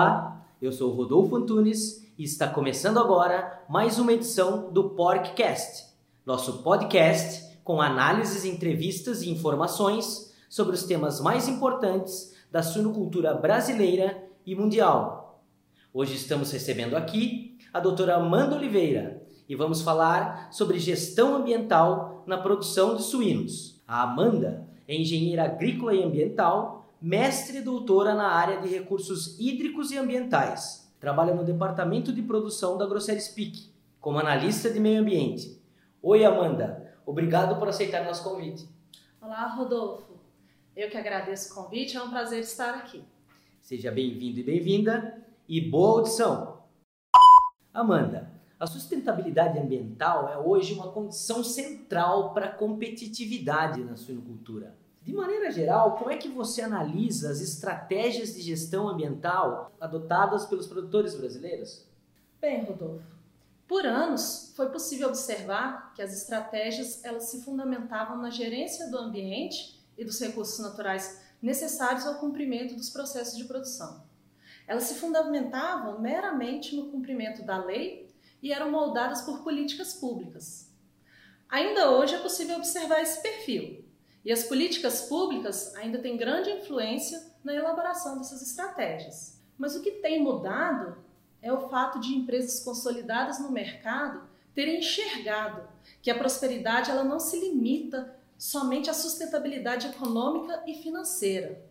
Olá, eu sou Rodolfo Antunes e está começando agora mais uma edição do Porkcast, nosso podcast com análises, entrevistas e informações sobre os temas mais importantes da suinocultura brasileira e mundial. Hoje estamos recebendo aqui a doutora Amanda Oliveira e vamos falar sobre gestão ambiental na produção de suínos. A Amanda é engenheira agrícola e ambiental mestre e doutora na área de recursos hídricos e ambientais. Trabalha no departamento de produção da Grosseria Speak, como analista de meio ambiente. Oi, Amanda. Obrigado por aceitar nosso convite. Olá, Rodolfo. Eu que agradeço o convite, é um prazer estar aqui. Seja bem-vindo e bem-vinda e boa audição. Amanda, a sustentabilidade ambiental é hoje uma condição central para a competitividade na suinocultura. De maneira geral, como é que você analisa as estratégias de gestão ambiental adotadas pelos produtores brasileiros? Bem, Rodolfo, por anos foi possível observar que as estratégias elas se fundamentavam na gerência do ambiente e dos recursos naturais necessários ao cumprimento dos processos de produção. Elas se fundamentavam meramente no cumprimento da lei e eram moldadas por políticas públicas. Ainda hoje é possível observar esse perfil, e as políticas públicas ainda têm grande influência na elaboração dessas estratégias. Mas o que tem mudado é o fato de empresas consolidadas no mercado terem enxergado que a prosperidade ela não se limita somente à sustentabilidade econômica e financeira.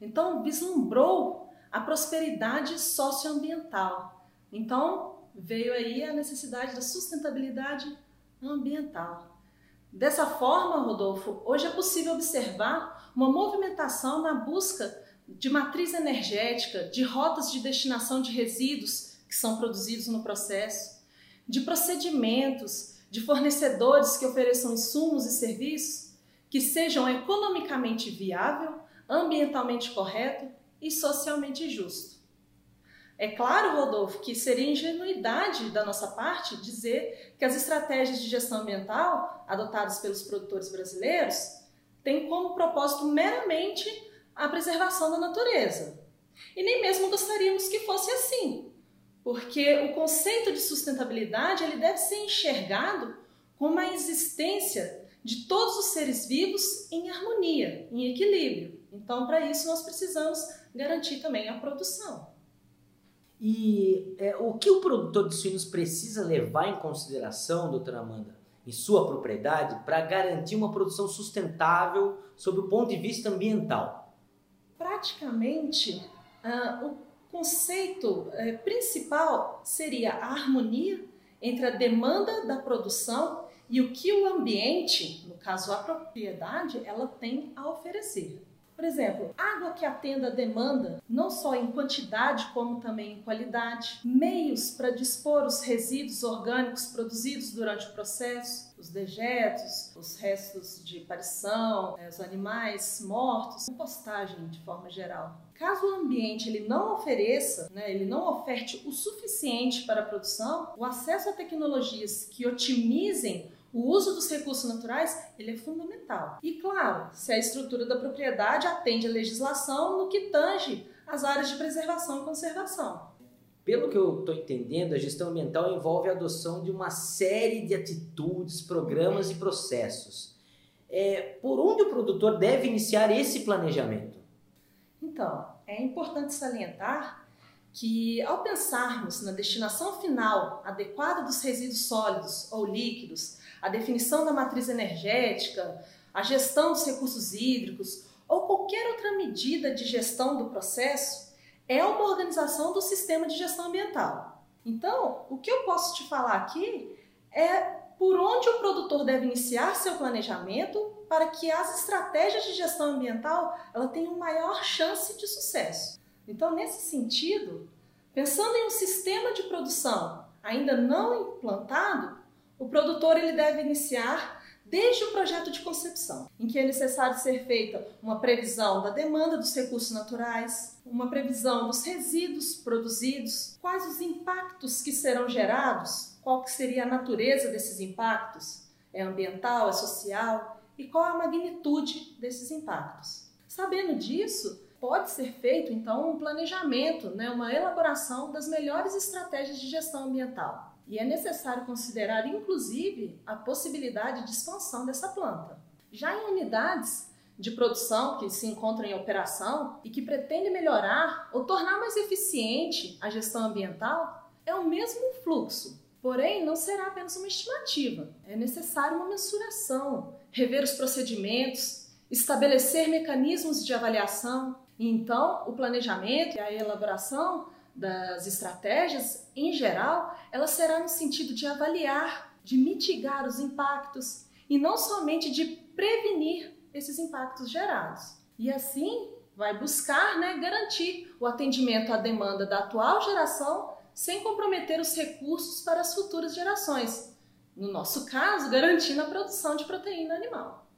Então, vislumbrou a prosperidade socioambiental. Então, veio aí a necessidade da sustentabilidade ambiental. Dessa forma, Rodolfo, hoje é possível observar uma movimentação na busca de matriz energética, de rotas de destinação de resíduos que são produzidos no processo, de procedimentos, de fornecedores que ofereçam insumos e serviços que sejam economicamente viável, ambientalmente correto e socialmente justo. É claro, Rodolfo, que seria ingenuidade da nossa parte dizer que as estratégias de gestão ambiental adotadas pelos produtores brasileiros têm como propósito meramente a preservação da natureza. E nem mesmo gostaríamos que fosse assim, porque o conceito de sustentabilidade ele deve ser enxergado como a existência de todos os seres vivos em harmonia, em equilíbrio. Então, para isso, nós precisamos garantir também a produção. E é, o que o produtor de suínos precisa levar em consideração, doutora Amanda, em sua propriedade, para garantir uma produção sustentável sob o ponto de vista ambiental? Praticamente, uh, o conceito uh, principal seria a harmonia entre a demanda da produção e o que o ambiente, no caso a propriedade, ela tem a oferecer. Por exemplo, água que atenda a demanda, não só em quantidade como também em qualidade, meios para dispor os resíduos orgânicos produzidos durante o processo, os dejetos, os restos de parição, né, os animais mortos, compostagem de forma geral. Caso o ambiente ele não ofereça, né, ele não oferte o suficiente para a produção, o acesso a tecnologias que otimizem o uso dos recursos naturais ele é fundamental. E claro, se a estrutura da propriedade atende à legislação no que tange as áreas de preservação e conservação. Pelo que eu estou entendendo, a gestão ambiental envolve a adoção de uma série de atitudes, programas e processos. É, por onde o produtor deve iniciar esse planejamento? Então, é importante salientar que, ao pensarmos na destinação final adequada dos resíduos sólidos ou líquidos a definição da matriz energética, a gestão dos recursos hídricos ou qualquer outra medida de gestão do processo é uma organização do sistema de gestão ambiental. Então, o que eu posso te falar aqui é por onde o produtor deve iniciar seu planejamento para que as estratégias de gestão ambiental ela tenham maior chance de sucesso. Então, nesse sentido, pensando em um sistema de produção ainda não implantado, o produtor ele deve iniciar desde o projeto de concepção, em que é necessário ser feita uma previsão da demanda dos recursos naturais, uma previsão dos resíduos produzidos, quais os impactos que serão gerados, qual que seria a natureza desses impactos, é ambiental, é social, e qual a magnitude desses impactos. Sabendo disso, pode ser feito então um planejamento, né, uma elaboração das melhores estratégias de gestão ambiental. E é necessário considerar, inclusive, a possibilidade de expansão dessa planta. Já em unidades de produção que se encontram em operação e que pretendem melhorar ou tornar mais eficiente a gestão ambiental, é o mesmo fluxo. Porém, não será apenas uma estimativa. É necessário uma mensuração, rever os procedimentos, estabelecer mecanismos de avaliação. Então, o planejamento e a elaboração das estratégias, em geral, ela será no sentido de avaliar, de mitigar os impactos e não somente de prevenir esses impactos gerados. E assim vai buscar né, garantir o atendimento à demanda da atual geração sem comprometer os recursos para as futuras gerações. No nosso caso, garantindo a produção de proteína animal.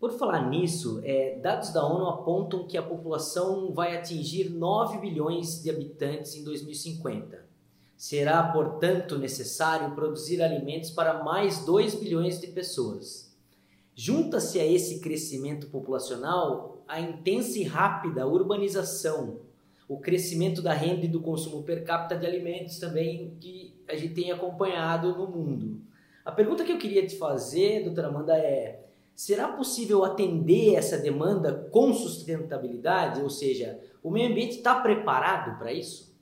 Por falar nisso, é, dados da ONU apontam que a população vai atingir 9 bilhões de habitantes em 2050. Será, portanto, necessário produzir alimentos para mais 2 bilhões de pessoas. Junta-se a esse crescimento populacional a intensa e rápida urbanização, o crescimento da renda e do consumo per capita de alimentos também que a gente tem acompanhado no mundo. A pergunta que eu queria te fazer, doutora Amanda, é: será possível atender essa demanda com sustentabilidade? Ou seja, o meio ambiente está preparado para isso?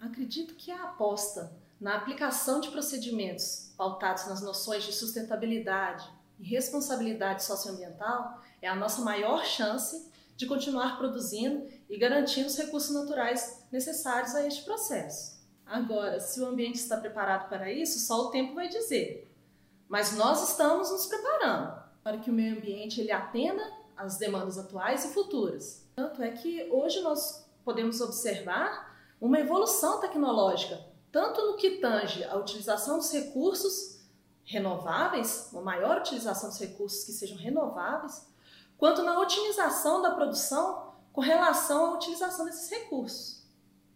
Acredito que a aposta na aplicação de procedimentos pautados nas noções de sustentabilidade, e responsabilidade socioambiental é a nossa maior chance de continuar produzindo e garantindo os recursos naturais necessários a este processo. Agora, se o ambiente está preparado para isso, só o tempo vai dizer. Mas nós estamos nos preparando para que o meio ambiente ele atenda às demandas atuais e futuras. Tanto é que hoje nós podemos observar uma evolução tecnológica, tanto no que tange a utilização dos recursos renováveis, uma maior utilização dos recursos que sejam renováveis, quanto na otimização da produção com relação à utilização desses recursos.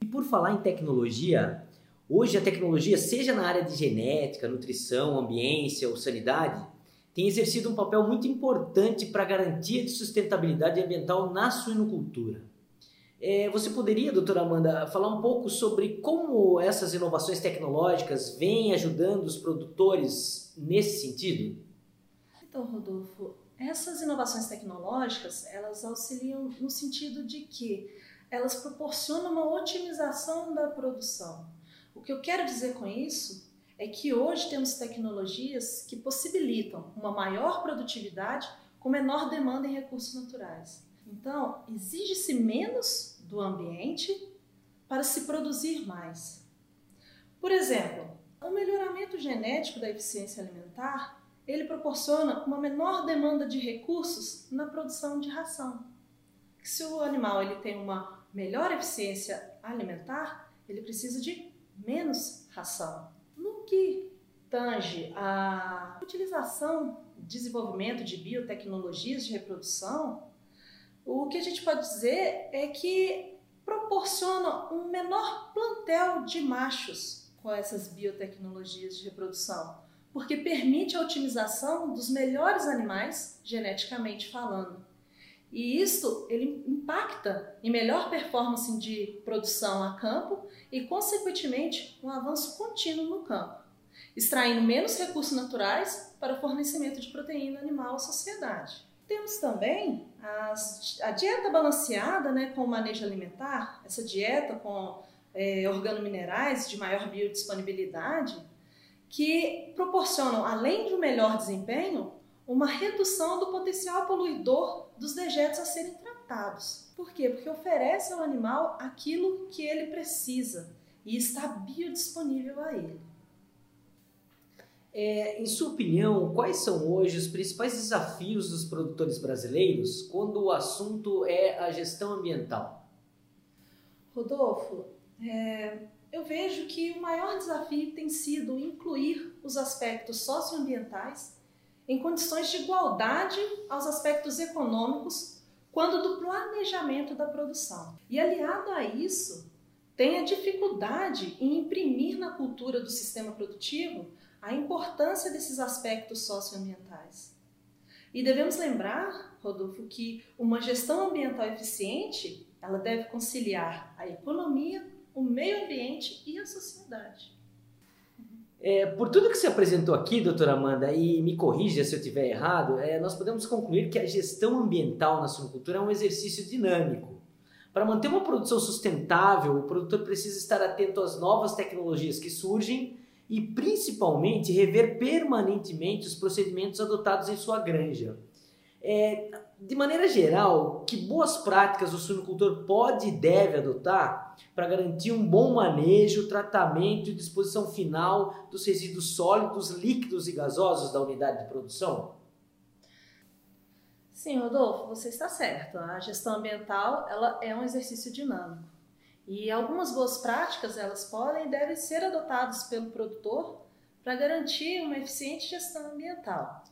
E por falar em tecnologia, hoje a tecnologia, seja na área de genética, nutrição, ambiência ou sanidade, tem exercido um papel muito importante para a garantia de sustentabilidade ambiental na suinocultura. É, você poderia, doutora Amanda, falar um pouco sobre como essas inovações tecnológicas vêm ajudando os produtores nesse sentido? Então, Rodolfo, essas inovações tecnológicas, elas auxiliam no sentido de que elas proporcionam uma otimização da produção. O que eu quero dizer com isso é que hoje temos tecnologias que possibilitam uma maior produtividade com menor demanda em recursos naturais. Então, exige-se menos do ambiente para se produzir mais. Por exemplo, o melhoramento genético da eficiência alimentar, ele proporciona uma menor demanda de recursos na produção de ração. Se o animal ele tem uma melhor eficiência alimentar, ele precisa de menos ração. Que tange a utilização, desenvolvimento de biotecnologias de reprodução, o que a gente pode dizer é que proporciona um menor plantel de machos com essas biotecnologias de reprodução, porque permite a otimização dos melhores animais geneticamente falando. E isso ele impacta em melhor performance de produção a campo e, consequentemente, um avanço contínuo no campo, extraindo menos recursos naturais para o fornecimento de proteína animal à sociedade. Temos também as, a dieta balanceada né, com o manejo alimentar, essa dieta com é, organominerais de maior biodisponibilidade, que proporcionam, além de um melhor desempenho, uma redução do potencial poluidor dos dejetos a serem tratados. Por quê? Porque oferece ao animal aquilo que ele precisa e está biodisponível a ele. É, em sua opinião, quais são hoje os principais desafios dos produtores brasileiros quando o assunto é a gestão ambiental? Rodolfo, é, eu vejo que o maior desafio tem sido incluir os aspectos socioambientais em condições de igualdade aos aspectos econômicos quando do planejamento da produção. E aliado a isso, tem a dificuldade em imprimir na cultura do sistema produtivo a importância desses aspectos socioambientais. E devemos lembrar, Rodolfo, que uma gestão ambiental eficiente, ela deve conciliar a economia, o meio ambiente e a sociedade. É, por tudo que você apresentou aqui, doutora Amanda, e me corrija se eu estiver errado, é, nós podemos concluir que a gestão ambiental na suinocultura é um exercício dinâmico. Para manter uma produção sustentável, o produtor precisa estar atento às novas tecnologias que surgem e, principalmente, rever permanentemente os procedimentos adotados em sua granja. É, de maneira geral, que boas práticas o suinocultor pode e deve adotar para garantir um bom manejo, tratamento e disposição final dos resíduos sólidos, líquidos e gasosos da unidade de produção? Sim, Rodolfo, você está certo. A gestão ambiental ela é um exercício dinâmico. E algumas boas práticas elas podem e devem ser adotadas pelo produtor para garantir uma eficiente gestão ambiental.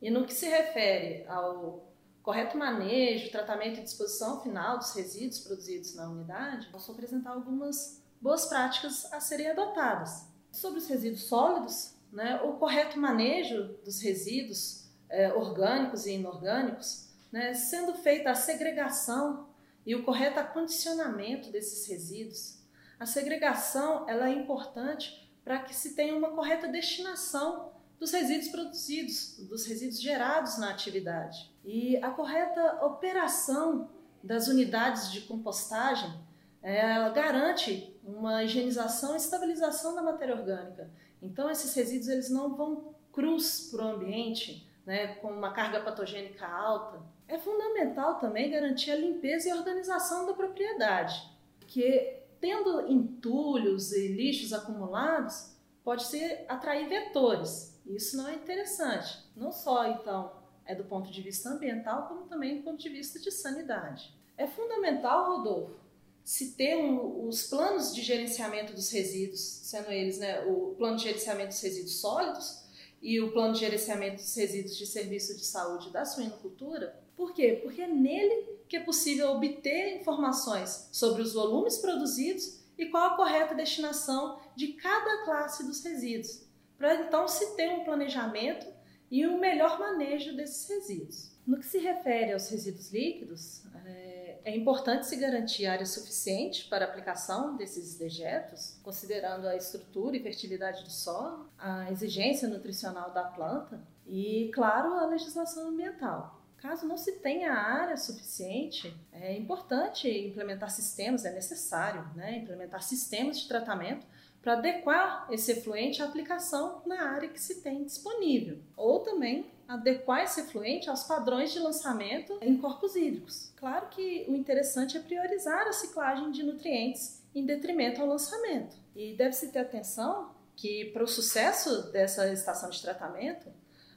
E no que se refere ao correto manejo, tratamento e disposição final dos resíduos produzidos na unidade, posso apresentar algumas boas práticas a serem adotadas. Sobre os resíduos sólidos, né, o correto manejo dos resíduos é, orgânicos e inorgânicos, né, sendo feita a segregação e o correto acondicionamento desses resíduos. A segregação ela é importante para que se tenha uma correta destinação dos resíduos produzidos, dos resíduos gerados na atividade. E a correta operação das unidades de compostagem ela garante uma higienização e estabilização da matéria orgânica. Então, esses resíduos eles não vão cruz para o ambiente, né, com uma carga patogênica alta. É fundamental também garantir a limpeza e organização da propriedade, porque tendo entulhos e lixos acumulados, pode ser atrair vetores isso não é interessante. Não só, então, é do ponto de vista ambiental, como também do ponto de vista de sanidade. É fundamental, Rodolfo, se ter um, os planos de gerenciamento dos resíduos, sendo eles né, o plano de gerenciamento dos resíduos sólidos e o plano de gerenciamento dos resíduos de serviço de saúde da suinocultura. Por quê? Porque é nele que é possível obter informações sobre os volumes produzidos e qual a correta destinação de cada classe dos resíduos para então se ter um planejamento e um melhor manejo desses resíduos. No que se refere aos resíduos líquidos, é, é importante se garantir área suficiente para aplicação desses dejetos, considerando a estrutura e fertilidade do solo, a exigência nutricional da planta e, claro, a legislação ambiental. Caso não se tenha área suficiente, é importante implementar sistemas, é necessário né, implementar sistemas de tratamento para adequar esse efluente à aplicação na área que se tem disponível, ou também adequar esse efluente aos padrões de lançamento em corpos hídricos. Claro que o interessante é priorizar a ciclagem de nutrientes em detrimento ao lançamento. E deve-se ter atenção que para o sucesso dessa estação de tratamento,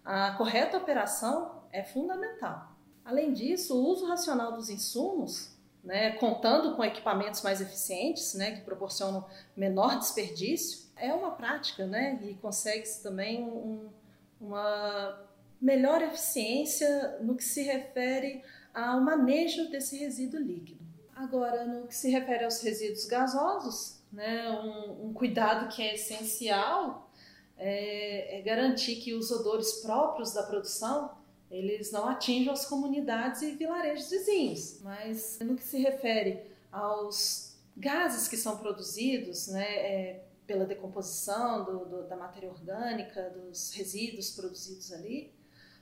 a correta operação é fundamental. Além disso, o uso racional dos insumos né, contando com equipamentos mais eficientes, né, que proporcionam menor desperdício, é uma prática, né, e consegue-se também um, uma melhor eficiência no que se refere ao manejo desse resíduo líquido. Agora, no que se refere aos resíduos gasosos, né, um, um cuidado que é essencial é, é garantir que os odores próprios da produção eles não atingem as comunidades e vilarejos vizinhos. Mas no que se refere aos gases que são produzidos, né, é, pela decomposição do, do, da matéria orgânica, dos resíduos produzidos ali,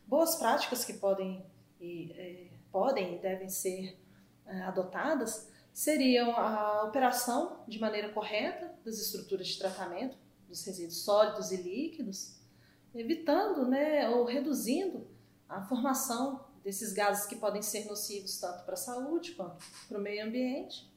boas práticas que podem e, é, podem e devem ser é, adotadas seriam a operação de maneira correta das estruturas de tratamento dos resíduos sólidos e líquidos, evitando né, ou reduzindo a formação desses gases que podem ser nocivos tanto para a saúde quanto para o meio ambiente.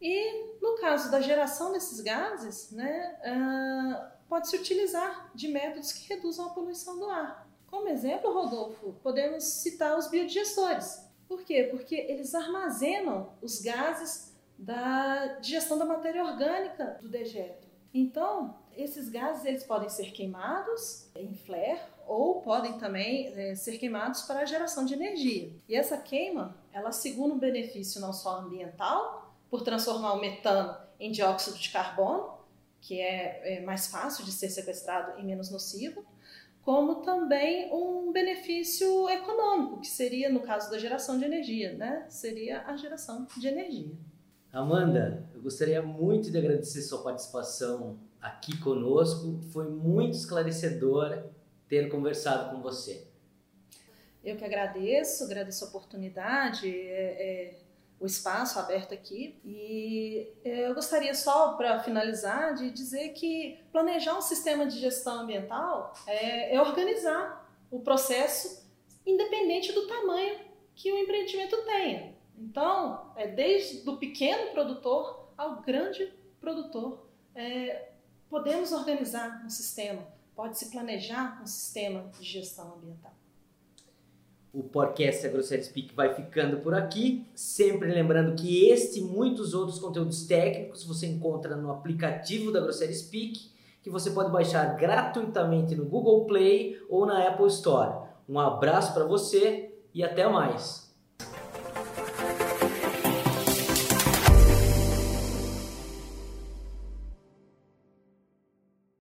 E no caso da geração desses gases, né, uh, pode-se utilizar de métodos que reduzam a poluição do ar. Como exemplo, Rodolfo, podemos citar os biodigestores. Por quê? Porque eles armazenam os gases da digestão da matéria orgânica do dejeto. Então, esses gases eles podem ser queimados em flare ou podem também é, ser queimados para a geração de energia. E essa queima, ela segura um benefício não só ambiental, por transformar o metano em dióxido de carbono, que é, é mais fácil de ser sequestrado e menos nocivo, como também um benefício econômico, que seria, no caso da geração de energia, né? seria a geração de energia. Amanda, eu gostaria muito de agradecer sua participação aqui conosco. Foi muito esclarecedor ter conversado com você. Eu que agradeço, agradeço a oportunidade, é, é, o espaço aberto aqui. E é, eu gostaria só, para finalizar, de dizer que planejar um sistema de gestão ambiental é, é organizar o processo independente do tamanho que o empreendimento tenha. Então, é desde o pequeno produtor ao grande produtor. É, podemos organizar um sistema, pode-se planejar um sistema de gestão ambiental. O podcast AgroSérie Speak vai ficando por aqui. Sempre lembrando que este e muitos outros conteúdos técnicos você encontra no aplicativo da AgroSérie Speak, que você pode baixar gratuitamente no Google Play ou na Apple Store. Um abraço para você e até mais!